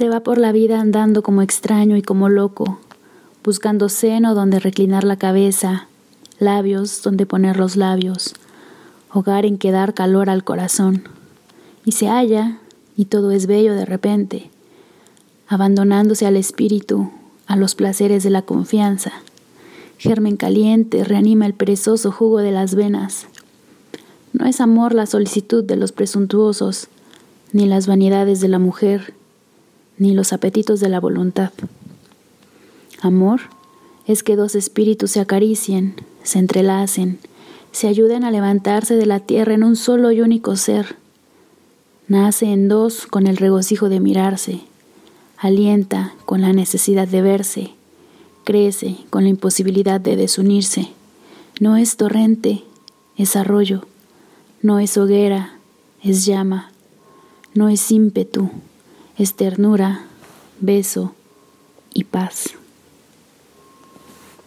Se va por la vida andando como extraño y como loco, buscando seno donde reclinar la cabeza, labios donde poner los labios, hogar en que dar calor al corazón. Y se halla, y todo es bello de repente, abandonándose al espíritu, a los placeres de la confianza. Germen caliente reanima el perezoso jugo de las venas. No es amor la solicitud de los presuntuosos, ni las vanidades de la mujer, ni los apetitos de la voluntad. Amor es que dos espíritus se acaricien, se entrelacen, se ayuden a levantarse de la tierra en un solo y único ser. Nace en dos con el regocijo de mirarse, alienta con la necesidad de verse, crece con la imposibilidad de desunirse. No es torrente, es arroyo, no es hoguera, es llama, no es ímpetu, es ternura, beso y paz.